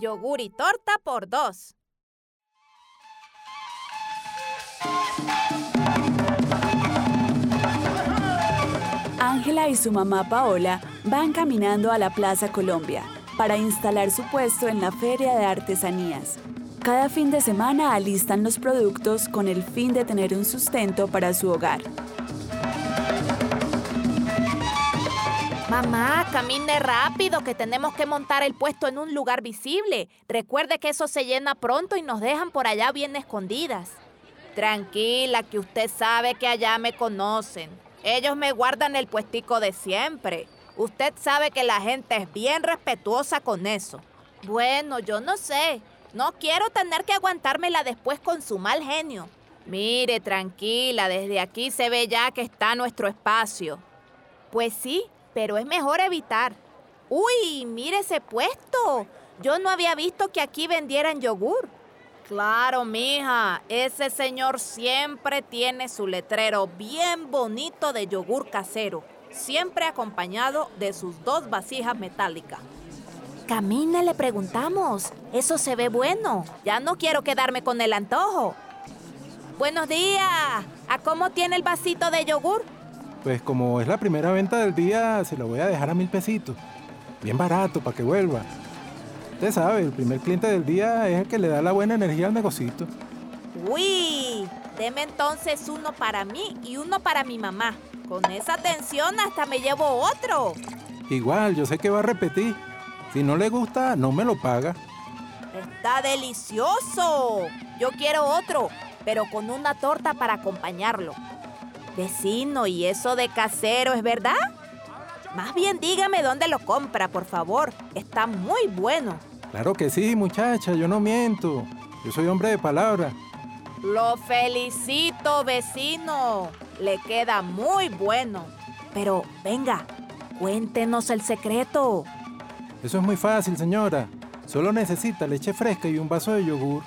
yogur y torta por dos. Ángela y su mamá Paola van caminando a la Plaza Colombia para instalar su puesto en la Feria de Artesanías. Cada fin de semana alistan los productos con el fin de tener un sustento para su hogar. Mamá, camine rápido, que tenemos que montar el puesto en un lugar visible. Recuerde que eso se llena pronto y nos dejan por allá bien escondidas. Tranquila, que usted sabe que allá me conocen. Ellos me guardan el puestico de siempre. Usted sabe que la gente es bien respetuosa con eso. Bueno, yo no sé. No quiero tener que aguantármela después con su mal genio. Mire, tranquila, desde aquí se ve ya que está nuestro espacio. Pues sí, pero es mejor evitar. Uy, mire ese puesto. Yo no había visto que aquí vendieran yogur. Claro, mija, ese señor siempre tiene su letrero bien bonito de yogur casero, siempre acompañado de sus dos vasijas metálicas. Camina, le preguntamos. Eso se ve bueno. Ya no quiero quedarme con el antojo. Buenos días. ¿A cómo tiene el vasito de yogur? Pues como es la primera venta del día, se lo voy a dejar a mil pesitos. Bien barato, para que vuelva. Usted sabe, el primer cliente del día es el que le da la buena energía al negocito. Uy, deme entonces uno para mí y uno para mi mamá. Con esa atención hasta me llevo otro. Igual, yo sé que va a repetir. Si no le gusta, no me lo paga. Está delicioso. Yo quiero otro, pero con una torta para acompañarlo. Vecino, ¿y eso de casero es verdad? Más bien dígame dónde lo compra, por favor. Está muy bueno. Claro que sí, muchacha, yo no miento. Yo soy hombre de palabra. Lo felicito, vecino. Le queda muy bueno. Pero venga, cuéntenos el secreto. Eso es muy fácil, señora. Solo necesita leche fresca y un vaso de yogur.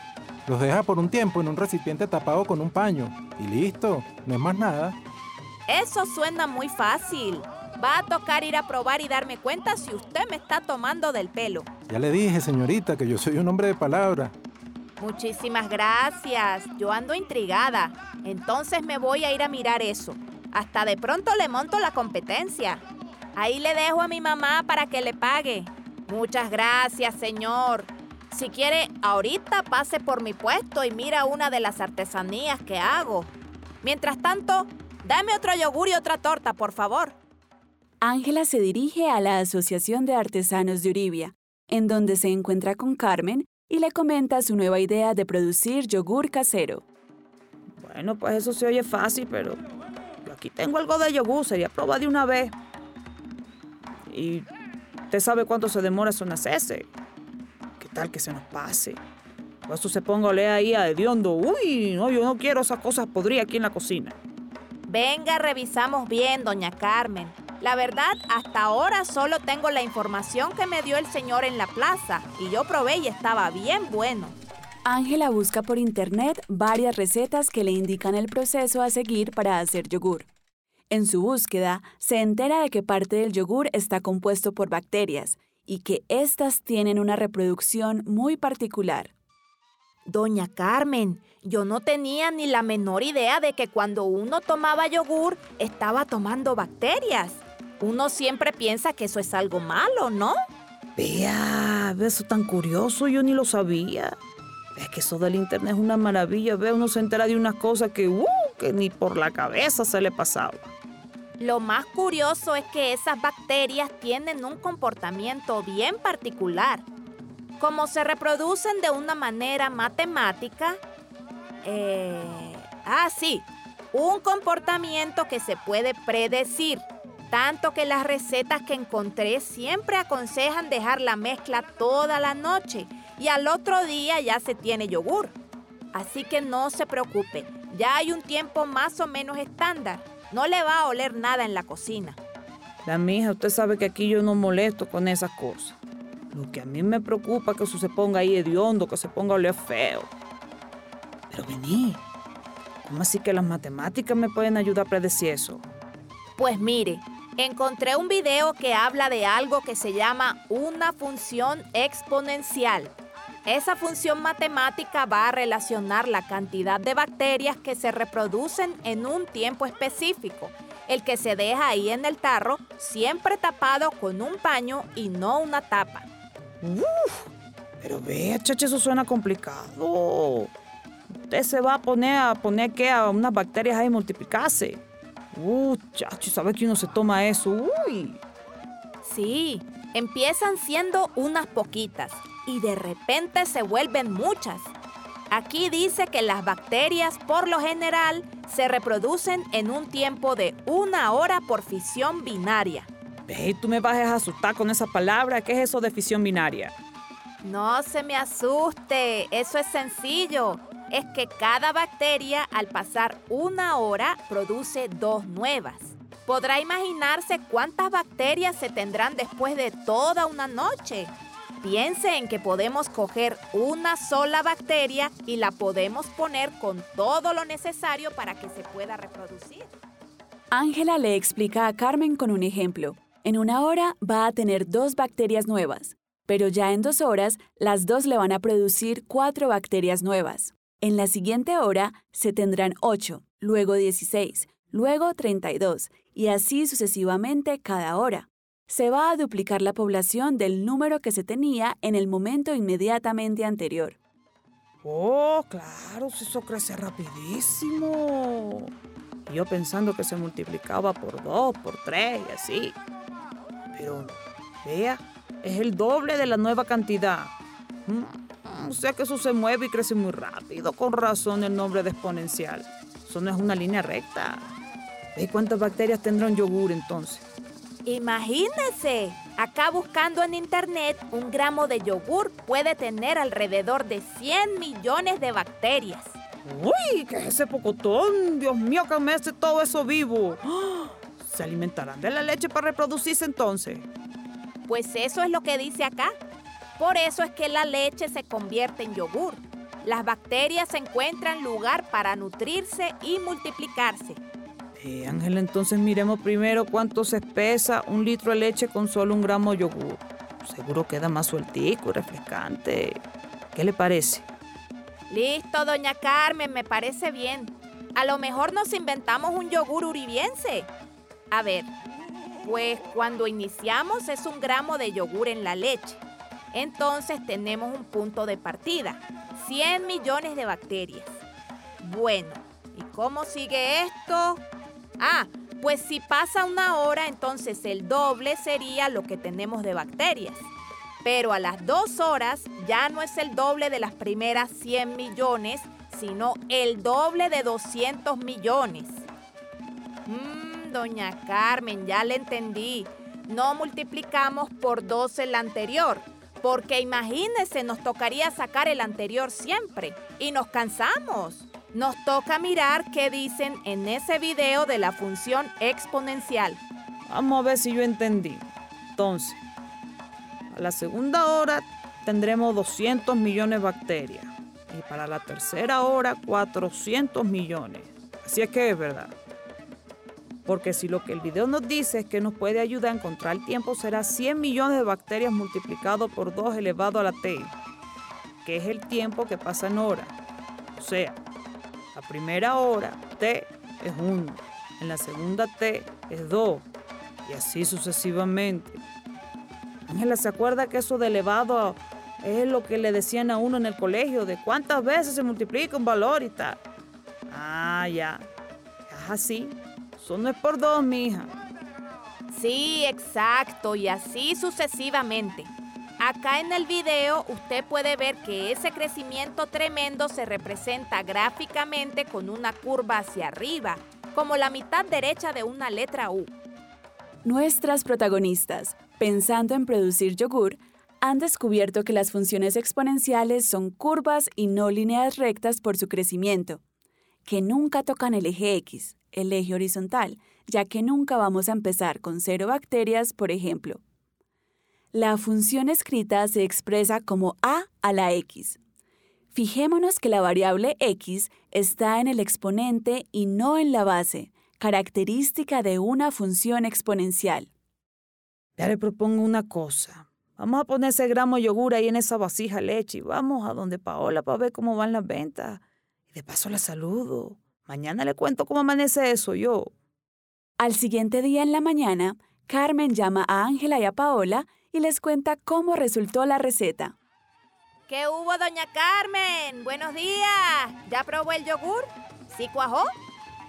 Los deja por un tiempo en un recipiente tapado con un paño. Y listo, no es más nada. Eso suena muy fácil. Va a tocar ir a probar y darme cuenta si usted me está tomando del pelo. Ya le dije, señorita, que yo soy un hombre de palabra. Muchísimas gracias. Yo ando intrigada. Entonces me voy a ir a mirar eso. Hasta de pronto le monto la competencia. Ahí le dejo a mi mamá para que le pague. Muchas gracias, señor. Si quiere, ahorita pase por mi puesto y mira una de las artesanías que hago. Mientras tanto, dame otro yogur y otra torta, por favor. Ángela se dirige a la Asociación de Artesanos de Uribia, en donde se encuentra con Carmen y le comenta su nueva idea de producir yogur casero. Bueno, pues eso se oye fácil, pero yo aquí tengo algo de yogur, sería probar de una vez. Y usted sabe cuánto se demora eso en hacerse tal que se nos pase. O eso se ponga a leer ahí a hediondo. Uy, no, yo no quiero esas cosas podría aquí en la cocina. Venga, revisamos bien, doña Carmen. La verdad, hasta ahora solo tengo la información que me dio el señor en la plaza y yo probé y estaba bien bueno. Ángela busca por internet varias recetas que le indican el proceso a seguir para hacer yogur. En su búsqueda, se entera de que parte del yogur está compuesto por bacterias y que éstas tienen una reproducción muy particular. Doña Carmen, yo no tenía ni la menor idea de que cuando uno tomaba yogur estaba tomando bacterias. Uno siempre piensa que eso es algo malo, ¿no? Vea, eso tan curioso, yo ni lo sabía. Es que eso del internet es una maravilla, ve, uno se entera de unas cosas que, uh, que ni por la cabeza se le pasaba. Lo más curioso es que esas bacterias tienen un comportamiento bien particular. Como se reproducen de una manera matemática, eh, ah, sí, un comportamiento que se puede predecir. Tanto que las recetas que encontré siempre aconsejan dejar la mezcla toda la noche y al otro día ya se tiene yogur. Así que no se preocupe, ya hay un tiempo más o menos estándar. No le va a oler nada en la cocina. La mija, usted sabe que aquí yo no molesto con esas cosas. Lo que a mí me preocupa es que eso se ponga ahí hediondo, que se ponga a oler feo. Pero vení, ¿cómo así que las matemáticas me pueden ayudar a predecir eso? Pues mire, encontré un video que habla de algo que se llama una función exponencial. Esa función matemática va a relacionar la cantidad de bacterias que se reproducen en un tiempo específico, el que se deja ahí en el tarro, siempre tapado con un paño y no una tapa. Uf, pero vea, chacha, eso suena complicado. Usted se va a poner a poner que a unas bacterias ahí multiplicarse. Uh, chacho, ¿sabe que uno se toma eso? Uy. Sí, empiezan siendo unas poquitas y de repente se vuelven muchas. Aquí dice que las bacterias por lo general se reproducen en un tiempo de una hora por fisión binaria. Ve, tú me vas a asustar con esa palabra. ¿Qué es eso de fisión binaria? No se me asuste, eso es sencillo es que cada bacteria al pasar una hora produce dos nuevas. Podrá imaginarse cuántas bacterias se tendrán después de toda una noche. Piense en que podemos coger una sola bacteria y la podemos poner con todo lo necesario para que se pueda reproducir. Ángela le explica a Carmen con un ejemplo. En una hora va a tener dos bacterias nuevas, pero ya en dos horas las dos le van a producir cuatro bacterias nuevas. En la siguiente hora se tendrán 8, luego 16, luego 32, y así sucesivamente cada hora. Se va a duplicar la población del número que se tenía en el momento inmediatamente anterior. Oh, claro, eso crece rapidísimo. Yo pensando que se multiplicaba por 2, por 3 y así. Pero, vea, es el doble de la nueva cantidad. Mm. O sea que eso se mueve y crece muy rápido. Con razón el nombre de exponencial. Eso no es una línea recta. ¿Ve cuántas bacterias tendrá un yogur entonces? Imagínese, acá buscando en internet, un gramo de yogur puede tener alrededor de 100 millones de bacterias. ¡Uy! ¿Qué es ese pocotón? Dios mío, que me hace todo eso vivo. ¿Se alimentarán de la leche para reproducirse entonces? Pues eso es lo que dice acá. Por eso es que la leche se convierte en yogur. Las bacterias encuentran lugar para nutrirse y multiplicarse. Eh, Ángela, entonces miremos primero cuánto se espesa un litro de leche con solo un gramo de yogur. Seguro queda más sueltico y refrescante. ¿Qué le parece? Listo, doña Carmen, me parece bien. A lo mejor nos inventamos un yogur uribiense. A ver, pues cuando iniciamos es un gramo de yogur en la leche. Entonces tenemos un punto de partida, 100 millones de bacterias. Bueno, ¿y cómo sigue esto? Ah, pues si pasa una hora, entonces el doble sería lo que tenemos de bacterias. Pero a las dos horas ya no es el doble de las primeras 100 millones, sino el doble de 200 millones. Mmm, doña Carmen, ya le entendí. No multiplicamos por 12 el anterior, porque imagínese, nos tocaría sacar el anterior siempre y nos cansamos. Nos toca mirar qué dicen en ese video de la función exponencial. Vamos a ver si yo entendí. Entonces, a la segunda hora tendremos 200 millones de bacterias y para la tercera hora 400 millones. Así es que es verdad. Porque si lo que el video nos dice es que nos puede ayudar a encontrar el tiempo, será 100 millones de bacterias multiplicado por 2 elevado a la t, que es el tiempo que pasa en hora. O sea, la primera hora, t, es 1. En la segunda t es 2. Y así sucesivamente. Ángela, ¿se acuerda que eso de elevado es lo que le decían a uno en el colegio? De cuántas veces se multiplica un valor y tal. Ah, ya. Es así. Eso no es por dos, mija. Sí, exacto, y así sucesivamente. Acá en el video usted puede ver que ese crecimiento tremendo se representa gráficamente con una curva hacia arriba, como la mitad derecha de una letra U. Nuestras protagonistas, pensando en producir yogur, han descubierto que las funciones exponenciales son curvas y no líneas rectas por su crecimiento, que nunca tocan el eje X, el eje horizontal, ya que nunca vamos a empezar con cero bacterias, por ejemplo. La función escrita se expresa como a a la x. Fijémonos que la variable x está en el exponente y no en la base, característica de una función exponencial. Ya le propongo una cosa. Vamos a poner ese gramo de yogur ahí en esa vasija leche y vamos a donde Paola para ver cómo van las ventas. Y de paso la saludo. Mañana le cuento cómo amanece eso yo. Al siguiente día en la mañana, Carmen llama a Ángela y a Paola y les cuenta cómo resultó la receta. ¿Qué hubo, doña Carmen? Buenos días. ¿Ya probó el yogur? ¿Sí cuajó?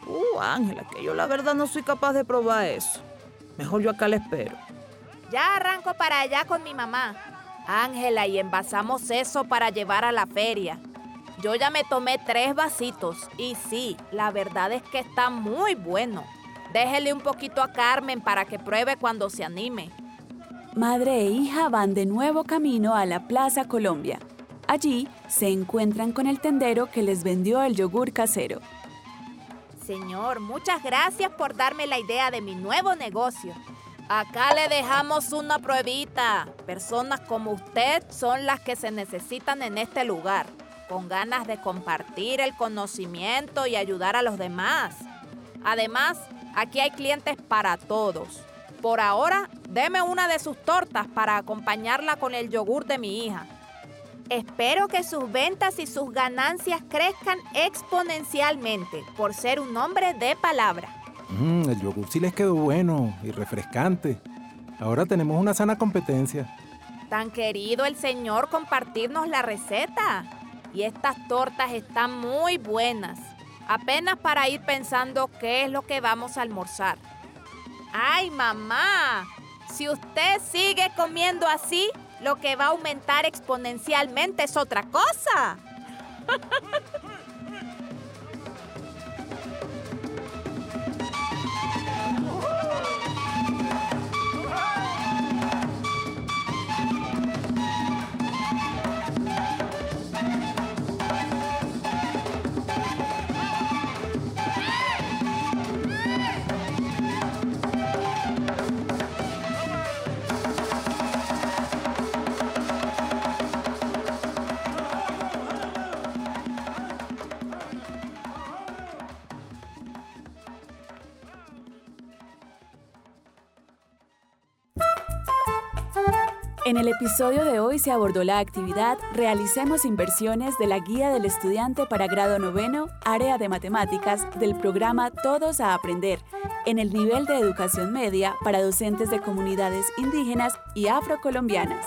Uh, Ángela, que yo la verdad no soy capaz de probar eso. Mejor yo acá le espero. Ya arranco para allá con mi mamá. Ángela, y envasamos eso para llevar a la feria. Yo ya me tomé tres vasitos y sí, la verdad es que está muy bueno. Déjele un poquito a Carmen para que pruebe cuando se anime. Madre e hija van de nuevo camino a la Plaza Colombia. Allí se encuentran con el tendero que les vendió el yogur casero. Señor, muchas gracias por darme la idea de mi nuevo negocio. Acá le dejamos una pruebita. Personas como usted son las que se necesitan en este lugar, con ganas de compartir el conocimiento y ayudar a los demás. Además, aquí hay clientes para todos. Por ahora, deme una de sus tortas para acompañarla con el yogur de mi hija. Espero que sus ventas y sus ganancias crezcan exponencialmente por ser un hombre de palabra. Mm, el yogur sí les quedó bueno y refrescante. Ahora tenemos una sana competencia. Tan querido el señor compartirnos la receta. Y estas tortas están muy buenas. Apenas para ir pensando qué es lo que vamos a almorzar. ¡Ay, mamá! Si usted sigue comiendo así, lo que va a aumentar exponencialmente es otra cosa. En el episodio de hoy se abordó la actividad Realicemos inversiones de la Guía del Estudiante para Grado Noveno, Área de Matemáticas del programa Todos a Aprender, en el nivel de educación media para docentes de comunidades indígenas y afrocolombianas.